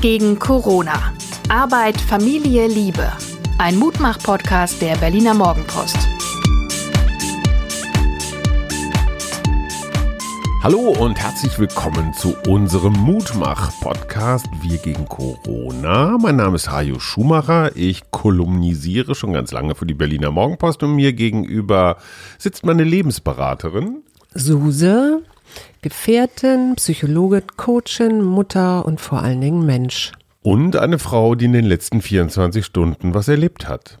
Gegen Corona. Arbeit, Familie, Liebe. Ein Mutmach-Podcast der Berliner Morgenpost. Hallo und herzlich willkommen zu unserem Mutmach-Podcast Wir gegen Corona. Mein Name ist Hajo Schumacher. Ich kolumnisiere schon ganz lange für die Berliner Morgenpost und mir gegenüber sitzt meine Lebensberaterin. Suse, Gefährtin, Psychologin, Coachin, Mutter und vor allen Dingen Mensch. Und eine Frau, die in den letzten 24 Stunden was erlebt hat.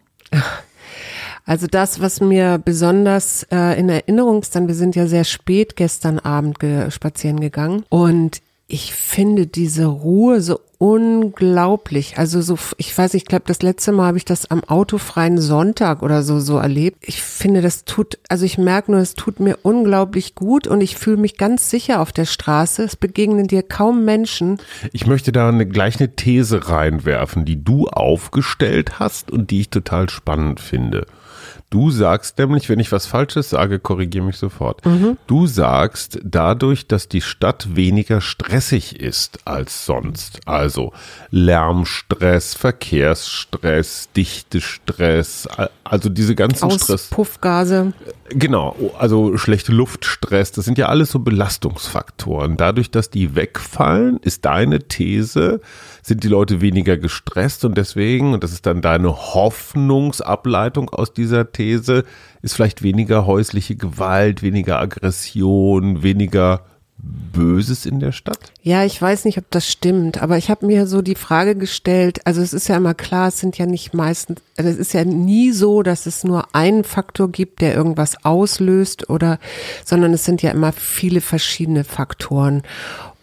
Also das, was mir besonders äh, in Erinnerung ist, dann wir sind ja sehr spät gestern Abend ge spazieren gegangen und ich finde diese Ruhe so unglaublich. Also so, ich weiß, ich glaube, das letzte Mal habe ich das am autofreien Sonntag oder so so erlebt. Ich finde, das tut, also ich merke nur, es tut mir unglaublich gut und ich fühle mich ganz sicher auf der Straße. Es begegnen dir kaum Menschen. Ich möchte da eine, gleich eine These reinwerfen, die du aufgestellt hast und die ich total spannend finde. Du sagst nämlich, wenn ich was Falsches sage, korrigiere mich sofort. Mhm. Du sagst, dadurch, dass die Stadt weniger stressig ist als sonst, also Lärmstress, Verkehrsstress, Dichtestress, also diese ganzen Stress. Puffgase. Genau, also schlechte Luftstress, das sind ja alles so Belastungsfaktoren. Dadurch, dass die wegfallen, ist deine These, sind die Leute weniger gestresst und deswegen, und das ist dann deine Hoffnungsableitung aus dieser These, ist vielleicht weniger häusliche Gewalt, weniger Aggression, weniger Böses in der Stadt? Ja, ich weiß nicht, ob das stimmt, aber ich habe mir so die Frage gestellt, also es ist ja immer klar, es sind ja nicht meistens, also es ist ja nie so, dass es nur einen Faktor gibt, der irgendwas auslöst oder, sondern es sind ja immer viele verschiedene Faktoren.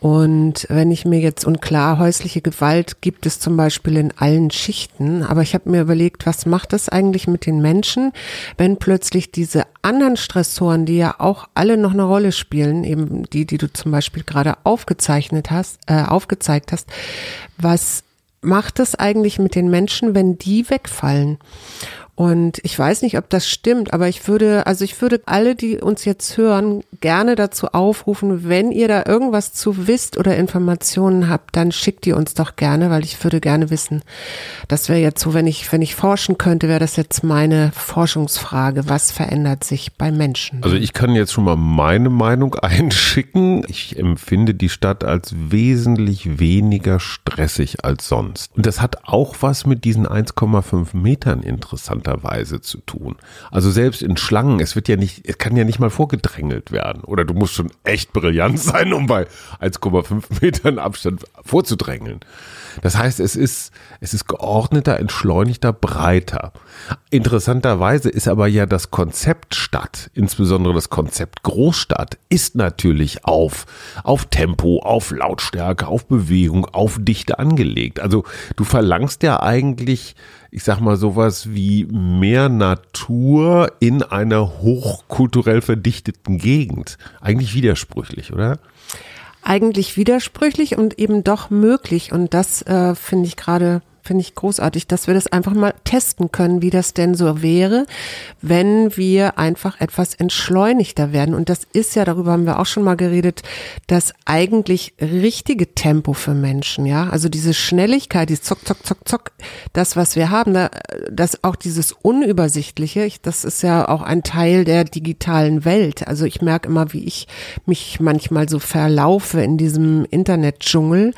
Und wenn ich mir jetzt, und klar, häusliche Gewalt gibt es zum Beispiel in allen Schichten, aber ich habe mir überlegt, was macht das eigentlich mit den Menschen, wenn plötzlich diese anderen Stressoren, die ja auch alle noch eine Rolle spielen, eben die, die du zum Beispiel gerade aufgezeichnet hast, äh, aufgezeigt hast, was macht das eigentlich mit den Menschen, wenn die wegfallen? Und ich weiß nicht, ob das stimmt, aber ich würde, also ich würde alle, die uns jetzt hören, gerne dazu aufrufen, wenn ihr da irgendwas zu wisst oder Informationen habt, dann schickt ihr uns doch gerne, weil ich würde gerne wissen. Das wäre jetzt so, wenn ich, wenn ich forschen könnte, wäre das jetzt meine Forschungsfrage. Was verändert sich bei Menschen? Also ich kann jetzt schon mal meine Meinung einschicken. Ich empfinde die Stadt als wesentlich weniger stressig als sonst. Und das hat auch was mit diesen 1,5 Metern interessant interessanterweise zu tun. Also selbst in Schlangen, es wird ja nicht, es kann ja nicht mal vorgedrängelt werden. Oder du musst schon echt brillant sein, um bei 1,5 Metern Abstand vorzudrängeln. Das heißt, es ist, es ist geordneter, entschleunigter, breiter. Interessanterweise ist aber ja das Konzept Stadt, insbesondere das Konzept Großstadt, ist natürlich auf, auf Tempo, auf Lautstärke, auf Bewegung, auf Dichte angelegt. Also du verlangst ja eigentlich ich sag mal, sowas wie mehr Natur in einer hochkulturell verdichteten Gegend. Eigentlich widersprüchlich, oder? Eigentlich widersprüchlich und eben doch möglich. Und das äh, finde ich gerade finde ich großartig, dass wir das einfach mal testen können, wie das denn so wäre, wenn wir einfach etwas entschleunigter werden. Und das ist ja, darüber haben wir auch schon mal geredet, das eigentlich richtige Tempo für Menschen, ja. Also diese Schnelligkeit, dieses Zock, Zock, Zock, Zock, das, was wir haben, da, das auch dieses Unübersichtliche, das ist ja auch ein Teil der digitalen Welt. Also ich merke immer, wie ich mich manchmal so verlaufe in diesem Internetdschungel.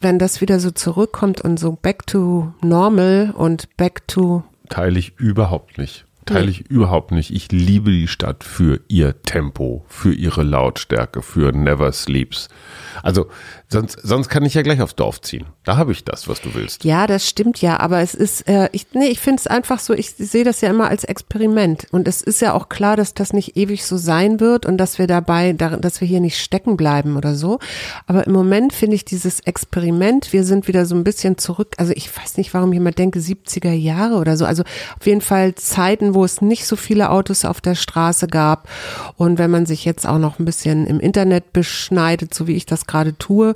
Wenn das wieder so zurückkommt und so back to normal und back to. Teile ich überhaupt nicht. Teile ich überhaupt nicht. Ich liebe die Stadt für ihr Tempo, für ihre Lautstärke, für Never Sleeps. Also sonst, sonst kann ich ja gleich aufs Dorf ziehen. Da habe ich das, was du willst. Ja, das stimmt ja, aber es ist, äh, ich, nee, ich finde es einfach so, ich sehe das ja immer als Experiment. Und es ist ja auch klar, dass das nicht ewig so sein wird und dass wir dabei, dass wir hier nicht stecken bleiben oder so. Aber im Moment finde ich dieses Experiment, wir sind wieder so ein bisschen zurück, also ich weiß nicht, warum ich immer denke, 70er Jahre oder so. Also auf jeden Fall Zeiten, wo es nicht so viele Autos auf der Straße gab. Und wenn man sich jetzt auch noch ein bisschen im Internet beschneidet, so wie ich das gerade tue,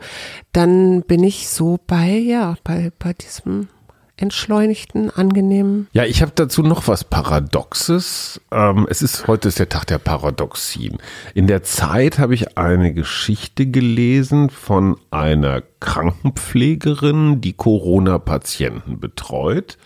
dann bin ich so bei, ja, bei, bei diesem entschleunigten, angenehmen. Ja, ich habe dazu noch was Paradoxes. Ähm, es ist heute ist der Tag der Paradoxien. In der Zeit habe ich eine Geschichte gelesen von einer Krankenpflegerin, die Corona-Patienten betreut.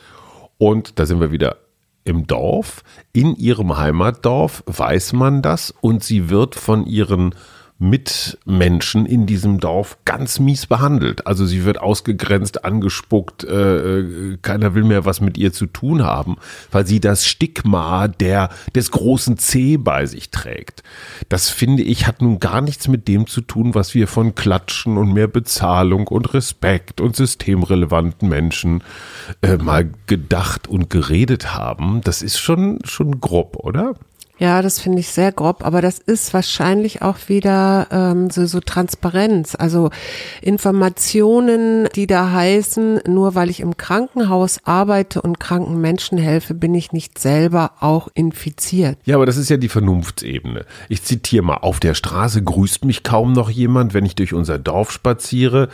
Und da sind wir wieder im Dorf. In ihrem Heimatdorf weiß man das und sie wird von ihren Mitmenschen in diesem Dorf ganz mies behandelt. Also sie wird ausgegrenzt, angespuckt, äh, äh, keiner will mehr was mit ihr zu tun haben, weil sie das Stigma der, des großen C bei sich trägt. Das finde ich hat nun gar nichts mit dem zu tun, was wir von Klatschen und mehr Bezahlung und Respekt und systemrelevanten Menschen äh, mal gedacht und geredet haben. Das ist schon, schon grob, oder? Ja, das finde ich sehr grob, aber das ist wahrscheinlich auch wieder ähm, so, so Transparenz. Also Informationen, die da heißen, nur weil ich im Krankenhaus arbeite und kranken Menschen helfe, bin ich nicht selber auch infiziert. Ja, aber das ist ja die Vernunftsebene. Ich zitiere mal, auf der Straße grüßt mich kaum noch jemand, wenn ich durch unser Dorf spaziere.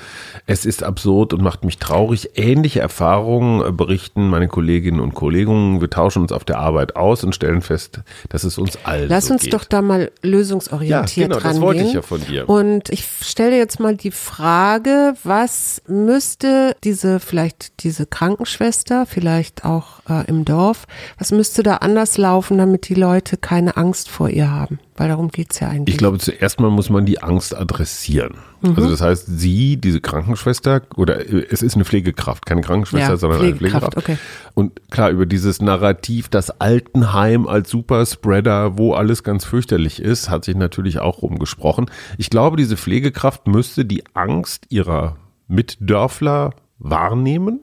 Es ist absurd und macht mich traurig. Ähnliche Erfahrungen berichten meine Kolleginnen und Kollegen. Wir tauschen uns auf der Arbeit aus und stellen fest, dass es uns allen Lass so uns geht. doch da mal lösungsorientiert Ja, genau, das rangehen. wollte ich ja von dir. Und ich stelle jetzt mal die Frage, was müsste diese, vielleicht diese Krankenschwester, vielleicht auch äh, im Dorf, was müsste da anders laufen, damit die Leute keine Angst vor ihr haben? Weil darum geht's ja eigentlich. Ich glaube, zuerst mal muss man die Angst adressieren. Mhm. Also das heißt, sie, diese Krankenschwester, oder äh, es ist eine Pflegekraft, keine Krankenschwester, Ja, sondern Pflegekraft, eine Pflegekraft. okay. Und klar, über dieses Narrativ, das Altenheim als Superspreader, wo alles ganz fürchterlich ist, hat sich natürlich auch rumgesprochen. Ich glaube, diese Pflegekraft müsste die Angst ihrer Mitdörfler wahrnehmen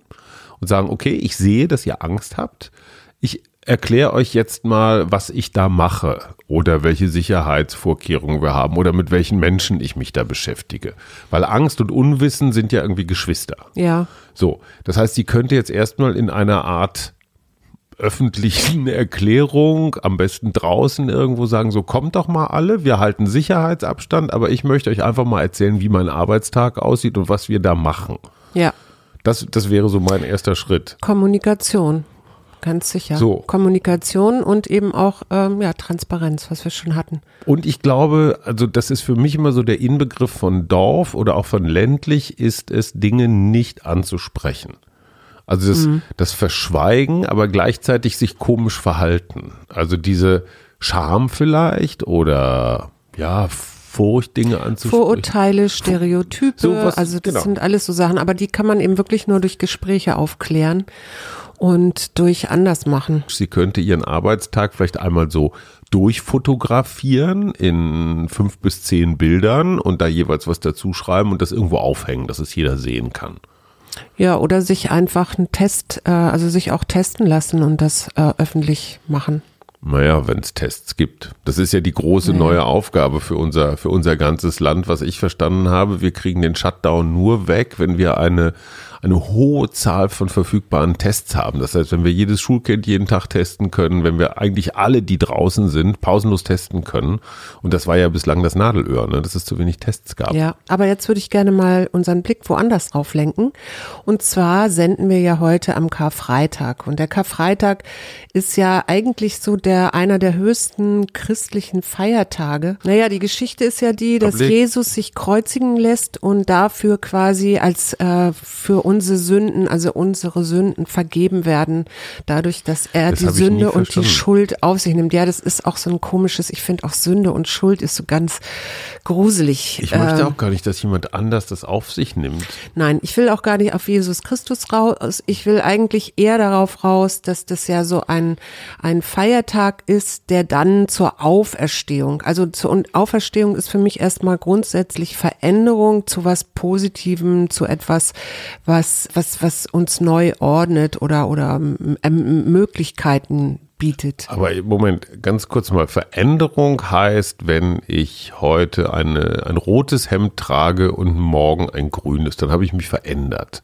und sagen, okay, ich sehe, dass ihr Angst habt. Ich erkläre euch jetzt mal, was ich da mache oder welche Sicherheitsvorkehrungen wir haben oder mit welchen Menschen ich mich da beschäftige. Weil Angst und Unwissen sind ja irgendwie Geschwister. ja. So, das heißt, sie könnte jetzt erstmal in einer Art öffentlichen Erklärung, am besten draußen irgendwo sagen, so kommt doch mal alle, wir halten Sicherheitsabstand, aber ich möchte euch einfach mal erzählen, wie mein Arbeitstag aussieht und was wir da machen. Ja. Das, das wäre so mein erster Schritt. Kommunikation. Ganz sicher. So. Kommunikation und eben auch ähm, ja, Transparenz, was wir schon hatten. Und ich glaube, also das ist für mich immer so der Inbegriff von Dorf oder auch von ländlich, ist es, Dinge nicht anzusprechen. Also das, das Verschweigen, aber gleichzeitig sich komisch verhalten. Also diese Scham vielleicht oder ja, Furcht, Dinge anzusprechen. Vorurteile, Stereotype, Sowas, also das genau. sind alles so Sachen, aber die kann man eben wirklich nur durch Gespräche aufklären und durch anders machen. Sie könnte ihren Arbeitstag vielleicht einmal so durchfotografieren in fünf bis zehn Bildern und da jeweils was dazu schreiben und das irgendwo aufhängen, dass es jeder sehen kann. Ja, oder sich einfach einen Test, äh, also sich auch testen lassen und das äh, öffentlich machen. Naja, wenn es Tests gibt. Das ist ja die große neue Aufgabe für unser, für unser ganzes Land, was ich verstanden habe. Wir kriegen den Shutdown nur weg, wenn wir eine, eine hohe Zahl von verfügbaren Tests haben. Das heißt, wenn wir jedes Schulkind jeden Tag testen können, wenn wir eigentlich alle, die draußen sind, pausenlos testen können. Und das war ja bislang das Nadelöhr, ne? dass es zu wenig Tests gab. Ja, aber jetzt würde ich gerne mal unseren Blick woanders drauf lenken. Und zwar senden wir ja heute am Karfreitag. Und der Karfreitag ist ja eigentlich so der einer der höchsten christlichen Feiertage. Naja, die Geschichte ist ja die, dass Publik. Jesus sich kreuzigen lässt und dafür quasi als äh, für unsere Sünden, also unsere Sünden vergeben werden, dadurch, dass er Das die Sünde und die. Schuld auf sich nimmt. Ja, das ist auch so ein komisches, ich finde auch Sünde und Schuld ist so ganz gruselig. Ich möchte Ähm, auch gar nicht, dass jemand anders das auf sich nimmt. Nein, ich will auch gar nicht auf Jesus Christus raus. Ich will eigentlich eher darauf raus, dass das ja so ein, ein Feiertag ist, der dann zur Auferstehung, also zur Auferstehung ist für mich erstmal grundsätzlich Veränderung zu was Positivem, zu etwas, was, was, was uns neu ordnet oder, oder ähm, Möglichkeiten bietet. Aber Moment, ganz kurz mal. Veränderung heißt, wenn ich heute eine, ein rotes Hemd trage und morgen ein grünes, dann habe ich mich verändert.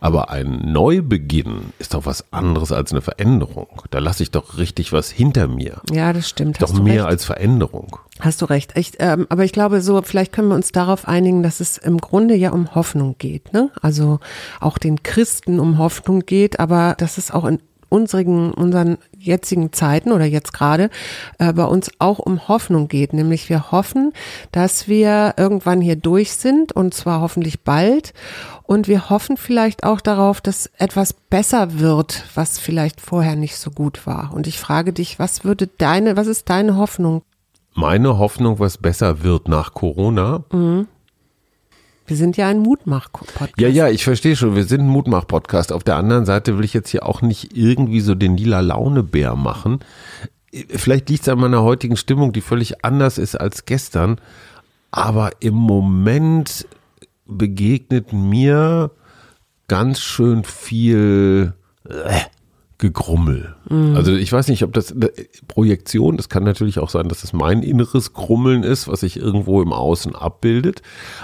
Aber ein Neubeginn ist doch was anderes als eine Veränderung. Da lasse ich doch richtig was hinter mir. Ja, das stimmt. Doch mehr recht. als Veränderung. Hast du recht. Ich, ähm, aber ich glaube, so vielleicht können wir uns darauf einigen, dass es im Grunde ja um Hoffnung geht. Ne? Also auch den Christen um Hoffnung geht, aber dass es auch in unseren, unseren jetzigen Zeiten oder jetzt gerade äh, bei uns auch um Hoffnung geht. Nämlich wir hoffen, dass wir irgendwann hier durch sind und zwar hoffentlich bald. Und wir hoffen vielleicht auch darauf, dass etwas besser wird, was vielleicht vorher nicht so gut war. Und ich frage dich, was würde deine, was ist deine Hoffnung? Meine Hoffnung, was besser wird nach Corona. Mhm. Wir sind ja ein Mutmach-Podcast. Ja, ja, ich verstehe schon. Wir sind ein Mutmach-Podcast. Auf der anderen Seite will ich jetzt hier auch nicht irgendwie so den lila Laune-Bär machen. Vielleicht liegt es an meiner heutigen Stimmung, die völlig anders ist als gestern. Aber im Moment begegnet mir ganz schön viel äh, Gegrummel. Mhm. Also ich weiß nicht, ob das Projektion, das kann natürlich auch sein, dass es mein inneres Grummeln ist, was sich irgendwo im Außen abbildet.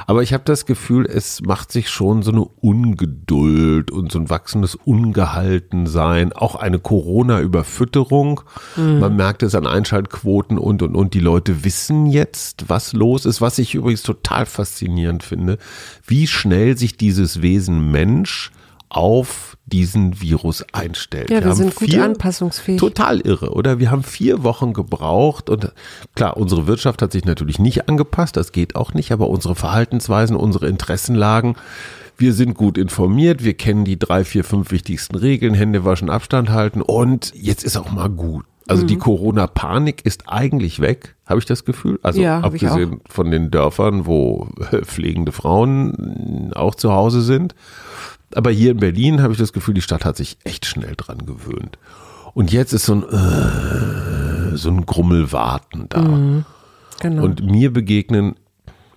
Aber ich habe das Gefühl, es macht sich schon so eine Ungeduld und so ein wachsendes Ungehaltensein, auch eine Corona-Überfütterung. Mhm. Man merkt es an Einschaltquoten und und und. Die Leute wissen jetzt, was los ist, was ich übrigens total faszinierend finde, wie schnell sich dieses Wesen Mensch auf diesen Virus einstellt. Ja, wir, wir sind gut anpassungsfähig. Total irre, oder? Wir haben vier Wochen gebraucht und klar, unsere Wirtschaft hat sich natürlich nicht angepasst, das geht auch nicht, aber unsere Verhaltensweisen, unsere Interessenlagen, wir sind gut informiert, wir kennen die drei, vier, fünf wichtigsten Regeln, Hände waschen, Abstand halten und jetzt ist auch mal gut. Also mhm. die Corona-Panik ist eigentlich weg, habe ich das Gefühl. Also ja, abgesehen von den Dörfern, wo pflegende Frauen auch zu Hause sind. Aber hier in Berlin habe ich das Gefühl, die Stadt hat sich echt schnell dran gewöhnt. Und jetzt ist so ein, äh, so ein Grummelwarten da. Mhm, genau. Und mir begegnen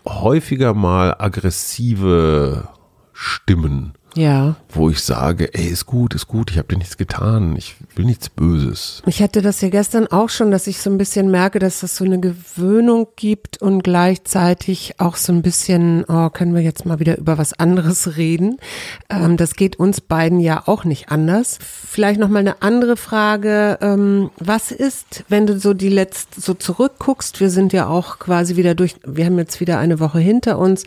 häufiger mal aggressive Stimmen ja. Wo ich sage, ey, ist gut, ist gut, ich habe dir nichts getan, ich will nichts Böses. Ich hatte das ja gestern auch schon, dass ich so ein bisschen merke, dass das so eine Gewöhnung gibt und gleichzeitig auch so ein bisschen, oh, können wir jetzt mal wieder über was anderes reden. Ähm, das geht uns beiden ja auch nicht anders. Vielleicht noch mal eine andere Frage. Ähm, was ist, wenn du so die letzte, so zurückguckst, wir sind ja auch quasi wieder durch, wir haben jetzt wieder eine Woche hinter uns.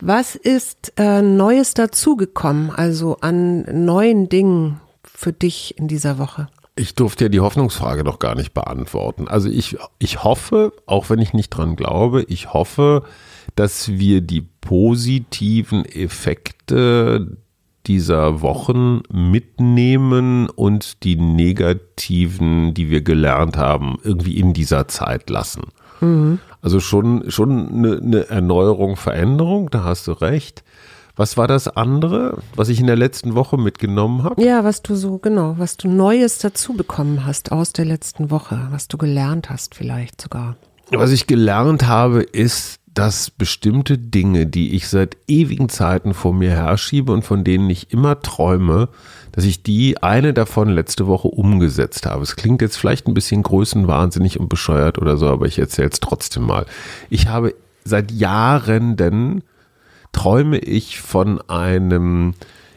Was ist äh, Neues dazugekommen? Also an neuen Dingen für dich in dieser Woche? Ich durfte ja die Hoffnungsfrage noch gar nicht beantworten. Also ich, ich hoffe, auch wenn ich nicht dran glaube, ich hoffe, dass wir die positiven Effekte dieser Wochen mitnehmen und die negativen, die wir gelernt haben, irgendwie in dieser Zeit lassen. Mhm. Also schon, schon eine, eine Erneuerung, Veränderung, da hast du recht. Was war das andere, was ich in der letzten Woche mitgenommen habe? Ja, was du so, genau, was du Neues dazu bekommen hast aus der letzten Woche, was du gelernt hast vielleicht sogar. Was ich gelernt habe, ist, dass bestimmte Dinge, die ich seit ewigen Zeiten vor mir herschiebe und von denen ich immer träume, dass ich die eine davon letzte Woche umgesetzt habe. Es klingt jetzt vielleicht ein bisschen größenwahnsinnig und bescheuert oder so, aber ich erzähle es trotzdem mal. Ich habe seit Jahren denn träume ich von einem,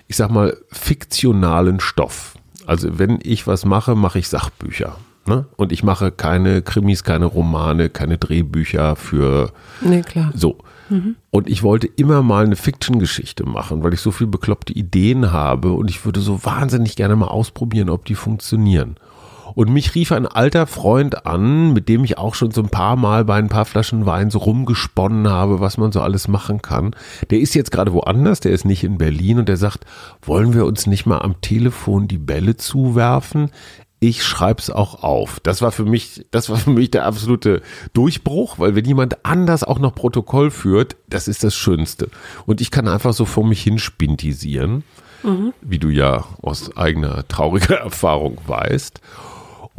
ich sag mal, fiktionalen Stoff. Also wenn ich was mache, mache ich Sachbücher. Ne? Und ich mache keine Krimis, keine Romane, keine Drehbücher für nee, klar. so. Mhm. Und ich wollte immer mal eine Fiction-Geschichte machen, weil ich so viele bekloppte Ideen habe und ich würde so wahnsinnig gerne mal ausprobieren, ob die funktionieren. Und mich rief ein alter Freund an, mit dem ich auch schon so ein paar Mal bei ein paar Flaschen Wein so rumgesponnen habe, was man so alles machen kann. Der ist jetzt gerade woanders, der ist nicht in Berlin und der sagt, wollen wir uns nicht mal am Telefon die Bälle zuwerfen? ich schreib's auch auf. Das war für mich, das war für mich der absolute Durchbruch, weil wenn jemand anders auch noch Protokoll führt, das ist das Schönste. Und ich kann einfach so vor mich hin spintisieren, mhm. wie du ja aus eigener trauriger Erfahrung weißt.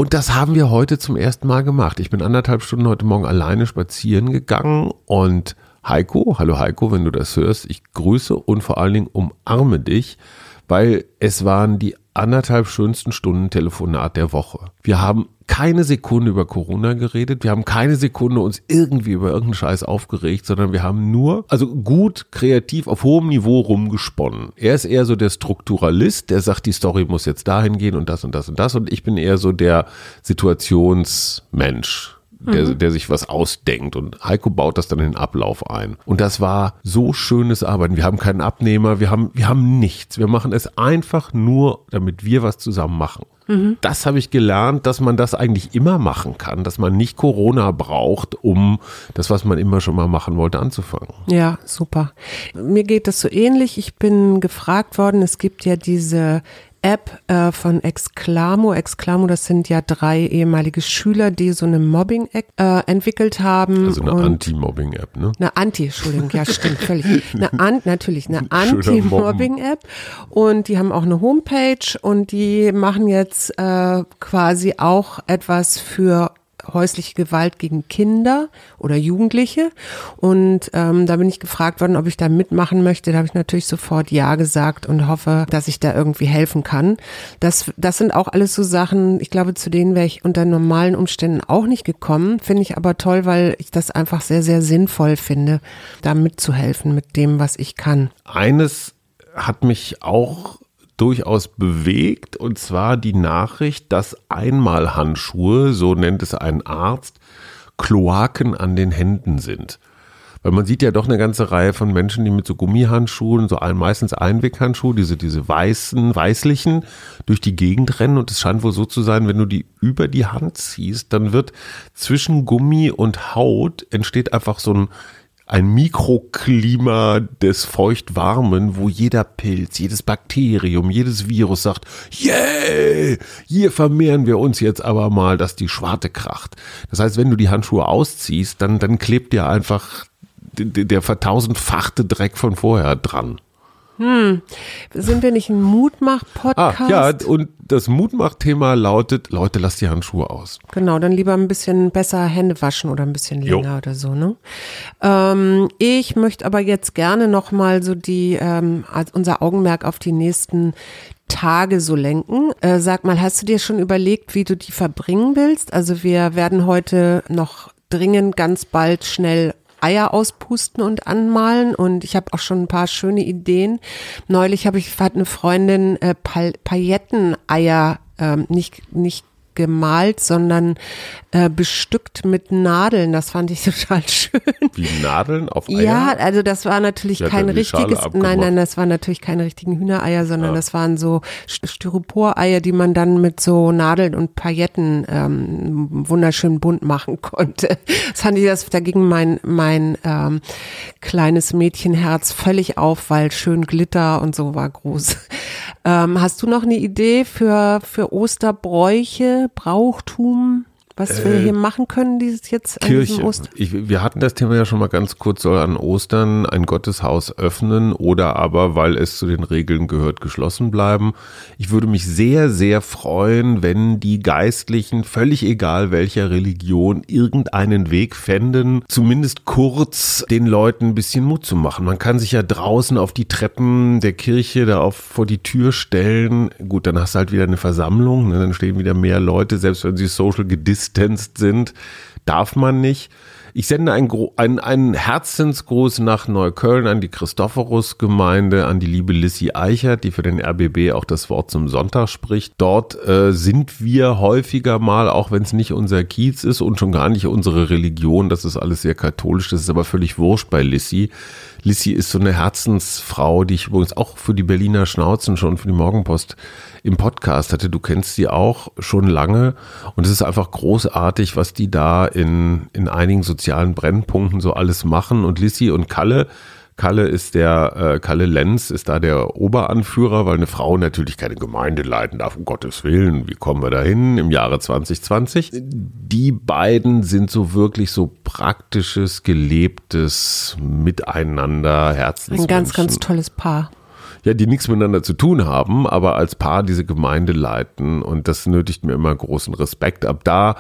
Und das haben wir heute zum ersten Mal gemacht. Ich bin anderthalb Stunden heute Morgen alleine spazieren gegangen und Heiko, hallo Heiko, wenn du das hörst, ich grüße und vor allen Dingen umarme dich, weil es waren die anderthalb schönsten Stunden Telefonat der Woche. Wir haben keine Sekunde über Corona geredet, wir haben keine Sekunde uns irgendwie über irgendeinen Scheiß aufgeregt, sondern wir haben nur, also gut, kreativ, auf hohem Niveau rumgesponnen. Er ist eher so der Strukturalist, der sagt, die Story muss jetzt dahin gehen und das und das und das. Und ich bin eher so der Situationsmensch der, mhm. der sich was ausdenkt. Und Heiko baut das dann in den Ablauf ein. Und das war so schönes Arbeiten. Wir haben keinen Abnehmer, wir haben, wir haben nichts. Wir machen es einfach nur, damit wir was zusammen machen. Mhm. Das habe ich gelernt, dass man das eigentlich immer machen kann, dass man nicht Corona braucht, um das, was man immer schon mal machen wollte, anzufangen. Ja, super. Mir geht das so ähnlich. Ich bin gefragt worden, es gibt ja diese App äh, von Exclamo. Exclamo, das sind ja drei ehemalige Schüler, die so eine Mobbing-App äh, entwickelt haben. Also eine Anti-Mobbing-App, ne? Eine Anti, Entschuldigung, ja stimmt, völlig. Eine An, natürlich, eine Anti-Mobbing-App. Und die haben auch eine Homepage und die machen jetzt äh, quasi auch etwas für häusliche Gewalt gegen Kinder oder Jugendliche. Und ähm, da bin ich gefragt worden, ob ich da mitmachen möchte. Da habe ich natürlich sofort Ja gesagt und hoffe, dass ich da irgendwie helfen kann. Das, das sind auch alles so Sachen, ich glaube, zu denen wäre ich unter normalen Umständen auch nicht gekommen. Finde ich aber toll, weil ich das einfach sehr, sehr sinnvoll finde, da mitzuhelfen mit dem, was ich kann. Eines hat mich auch durchaus bewegt, und zwar die Nachricht, dass Einmalhandschuhe, so nennt es ein Arzt, Kloaken an den Händen sind. Weil man sieht ja doch eine ganze Reihe von Menschen, die mit so Gummihandschuhen, so ein, meistens Einweghandschuhe, diese, diese weißen, weißlichen, durch die Gegend rennen. Und es scheint wohl so zu sein, wenn du die über die Hand ziehst, dann wird zwischen Gummi und Haut entsteht einfach so ein, ein Mikroklima des Feuchtwarmen, wo jeder Pilz, jedes Bakterium, jedes Virus sagt, yeah, hier vermehren wir uns jetzt aber mal, dass die Schwarte kracht. Das heißt, wenn du die Handschuhe ausziehst, dann, dann klebt dir einfach der, der vertausendfachte Dreck von vorher dran. Hm. Sind wir nicht ein Mutmach-Podcast? Ah, ja, und das Mutmach-Thema lautet, Leute, lasst die Handschuhe aus. Genau, dann lieber ein bisschen besser Hände waschen oder ein bisschen länger jo. oder so, ne? Ähm, ich möchte aber jetzt gerne nochmal so die, ähm, unser Augenmerk auf die nächsten Tage so lenken. Äh, sag mal, hast du dir schon überlegt, wie du die verbringen willst? Also wir werden heute noch dringend ganz bald schnell Eier auspusten und anmalen und ich habe auch schon ein paar schöne Ideen. Neulich habe ich hat eine Freundin äh, Pailletteneier ähm, nicht nicht gemalt, sondern äh, bestückt mit Nadeln. Das fand ich total schön. Wie Nadeln auf Eier? Ja, also das war natürlich kein richtiges, nein, nein, das waren natürlich keine richtigen Hühnereier, sondern ja. das waren so Styroporeier, die man dann mit so Nadeln und Pailletten ähm, wunderschön bunt machen konnte. Das fand ich, das, da ging mein, mein ähm, kleines Mädchenherz völlig auf, weil schön Glitter und so war groß. Ähm, hast du noch eine Idee für, für Osterbräuche, Brauchtum? Was wir äh, hier machen können dieses jetzt an Kirche. Ich, wir hatten das Thema ja schon mal ganz kurz, soll an Ostern ein Gotteshaus öffnen oder aber, weil es zu den Regeln gehört, geschlossen bleiben. Ich würde mich sehr, sehr freuen, wenn die Geistlichen, völlig egal welcher Religion, irgendeinen Weg fänden, zumindest kurz den Leuten ein bisschen Mut zu machen. Man kann sich ja draußen auf die Treppen der Kirche da auf, vor die Tür stellen. Gut, dann hast du halt wieder eine Versammlung, ne? dann stehen wieder mehr Leute, selbst wenn sie social gedisst distanced sind, darf man nicht. Ich sende einen, einen, einen Herzensgruß nach Neukölln an die Christophorus-Gemeinde, an die liebe Lissy Eichert, die für den RBB auch das Wort zum Sonntag spricht. Dort äh, sind wir häufiger mal, auch wenn es nicht unser Kiez ist und schon gar nicht unsere Religion, das ist alles sehr katholisch, das ist aber völlig wurscht bei Lissy. Lissy ist so eine Herzensfrau, die ich übrigens auch für die Berliner Schnauzen schon für die Morgenpost im Podcast hatte. Du kennst sie auch schon lange und es ist einfach großartig, was die da in, in einigen sozialen Brennpunkten so alles machen. Und Lissy und Kalle, Kalle ist der, äh, Kalle Lenz ist da der Oberanführer, weil eine Frau natürlich keine Gemeinde leiten darf, um Gottes Willen. Wie kommen wir dahin im Jahre 2020? Die beiden sind so wirklich so praktisches, gelebtes Miteinander, Herzensmenschen. Ein ganz, ganz tolles Paar ja, die nichts miteinander zu tun haben, aber als Paar diese Gemeinde leiten und das nötigt mir immer großen Respekt. Ab da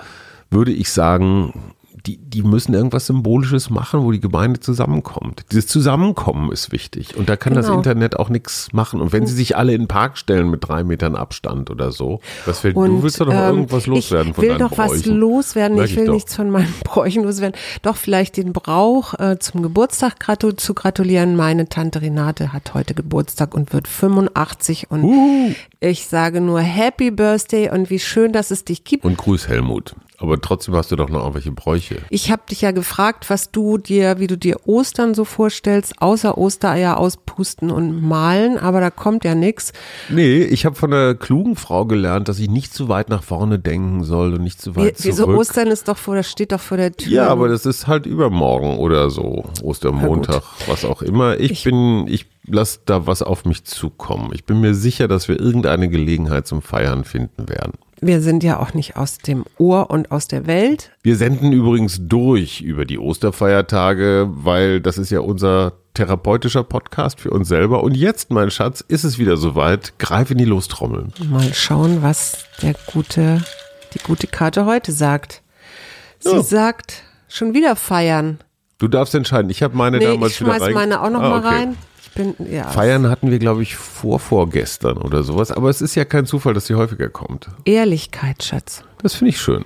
würde ich sagen, die, die müssen irgendwas Symbolisches machen, wo die Gemeinde zusammenkommt. Dieses Zusammenkommen ist wichtig. Und da kann genau. das Internet auch nichts machen. Und wenn sie sich alle in den Park stellen mit drei Metern Abstand oder so, was und, du willst doch noch ähm, irgendwas loswerden von deinen Bräuchen. Ich will doch was loswerden. Merk ich will ich nichts von meinen Bräuchen loswerden. Doch vielleicht den Brauch, äh, zum Geburtstag gratu zu gratulieren. Meine Tante Renate hat heute Geburtstag und wird 85 und uh. ich sage nur Happy Birthday und wie schön, dass es dich gibt. Und Grüß Helmut Aber trotzdem hast du doch noch irgendwelche Bräuche. Ich habe dich ja gefragt, was du dir, wie du dir Ostern so vorstellst, außer Ostereier auspusten und malen, aber da kommt ja nichts. Nee, ich habe von einer klugen Frau gelernt, dass ich nicht zu weit nach vorne denken soll und nicht zu weit Wie, wieso zurück. Ostern ist doch vor, das steht doch vor der Tür. Ja, aber das ist halt übermorgen oder so, Ostermontag, was auch immer. Ich, Ich- bin, ich lasse da was auf mich zukommen. Ich bin mir sicher, dass wir irgendeine Gelegenheit zum Feiern finden werden. Wir sind ja auch nicht aus dem Ohr und aus der Welt. Wir senden übrigens durch über die Osterfeiertage, weil das ist ja unser therapeutischer Podcast für uns selber. Und jetzt, mein Schatz, ist es wieder soweit. Greif in die Lostrommeln. Mal schauen, was der gute, die gute Karte heute sagt. Sie Ja. sagt, schon wieder feiern. Du darfst entscheiden. Ich habe meine Nee, damals ich schmeiß wieder rein. meine auch noch Ah, mal okay. rein. Bin, ja. Feiern hatten wir, glaube ich, vor vorgestern oder sowas. Aber es ist ja kein Zufall, dass sie häufiger kommt. Ehrlichkeit, Schatz. Das finde ich schön.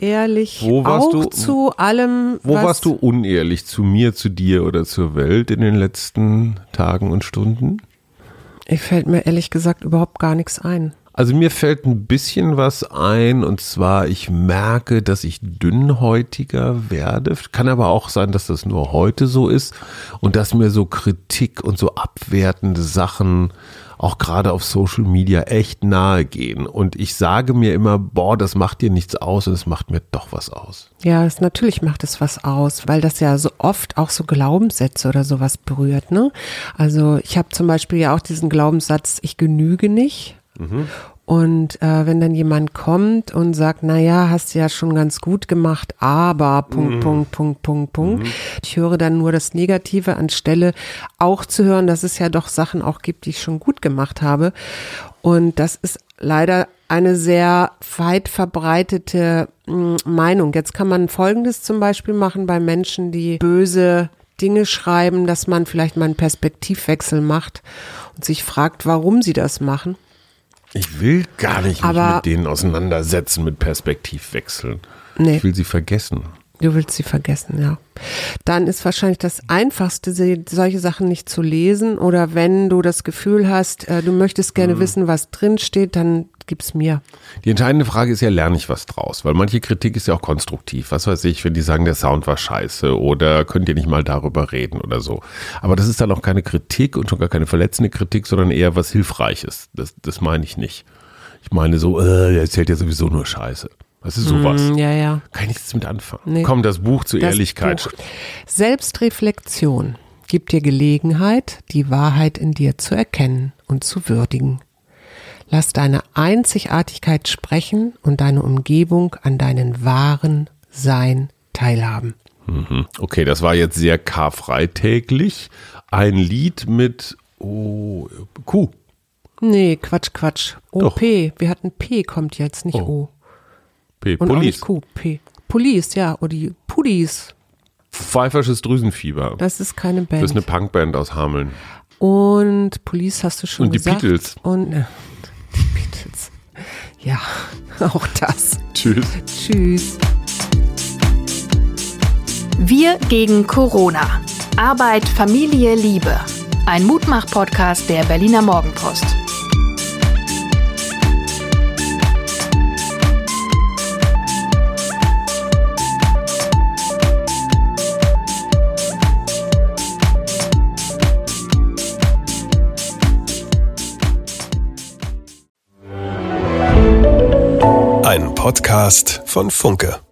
Ehrlich Wo warst auch du- zu allem, Wo warst du unehrlich zu mir, zu dir oder zur Welt in den letzten Tagen und Stunden? Ich fällt mir ehrlich gesagt überhaupt gar nichts ein. Also mir fällt ein bisschen was ein und zwar ich merke, dass ich dünnhäutiger werde. Kann aber auch sein, dass das nur heute so ist und dass mir so Kritik und so abwertende Sachen auch gerade auf Social Media echt nahe gehen. Und ich sage mir immer, boah, das macht dir nichts aus und es macht mir doch was aus. Ja, es, natürlich macht es was aus, weil das ja so oft auch so Glaubenssätze oder sowas berührt. Ne? Also ich habe zum Beispiel ja auch diesen Glaubenssatz, ich genüge nicht. Und äh, wenn dann jemand kommt und sagt, na ja, hast du ja schon ganz gut gemacht, aber Punkt, Punkt, Punkt, Punkt, Punkt. Ich höre dann nur das Negative anstelle auch zu hören, dass es ja doch Sachen auch gibt, die ich schon gut gemacht habe. Und das ist leider eine sehr weit verbreitete mh, Meinung. Jetzt kann man Folgendes zum Beispiel machen bei Menschen, die böse Dinge schreiben, dass man vielleicht mal einen Perspektivwechsel macht und sich fragt, warum sie das machen. Ich will gar nicht mich Aber- mit denen auseinandersetzen, mit Perspektivwechseln. Nee. Ich will sie vergessen. Du willst sie vergessen, ja. Dann ist wahrscheinlich das Einfachste, solche Sachen nicht zu lesen. Oder wenn du das Gefühl hast, äh, du möchtest gerne wissen, was drin steht, dann gib's mir. Die entscheidende Frage ist ja, lerne ich was draus? Weil manche Kritik ist ja auch konstruktiv. Was weiß ich, wenn die sagen, der Sound war scheiße oder könnt ihr nicht mal darüber reden oder so. Aber das ist dann auch keine Kritik und schon gar keine verletzende Kritik, sondern eher was Hilfreiches. Das, das meine ich nicht. Ich meine so, äh, der erzählt ja sowieso nur Scheiße. Das ist sowas. Mm, Ja, ja. Kann ich nichts mit anfangen. Nee. Komm, das Buch zur Das Ehrlichkeit. Buch. Selbstreflexion gibt dir Gelegenheit, die Wahrheit in dir zu erkennen und zu würdigen. Lass deine Einzigartigkeit sprechen und deine Umgebung an deinen wahren Sein teilhaben. Mhm. Okay, das war jetzt sehr karfreitäglich. Ein Lied mit oh, Kuh. Nee, Quatsch, Quatsch. Doch. OP. Wir hatten P kommt jetzt, nicht Oh. O. P. Und auch Police. nicht Q. P. Police, ja. Oder die Pullis. Pfeifersches Drüsenfieber. Das ist keine Band. Das ist eine Punkband aus Hameln. Und Police hast du schon Und die gesagt. Beatles. Und die Beatles. Ja, auch das. Tschüss. Tschüss. Wir gegen Corona. Arbeit, Familie, Liebe. Ein Mutmach-Podcast der Berliner Morgenpost. Podcast von Funke.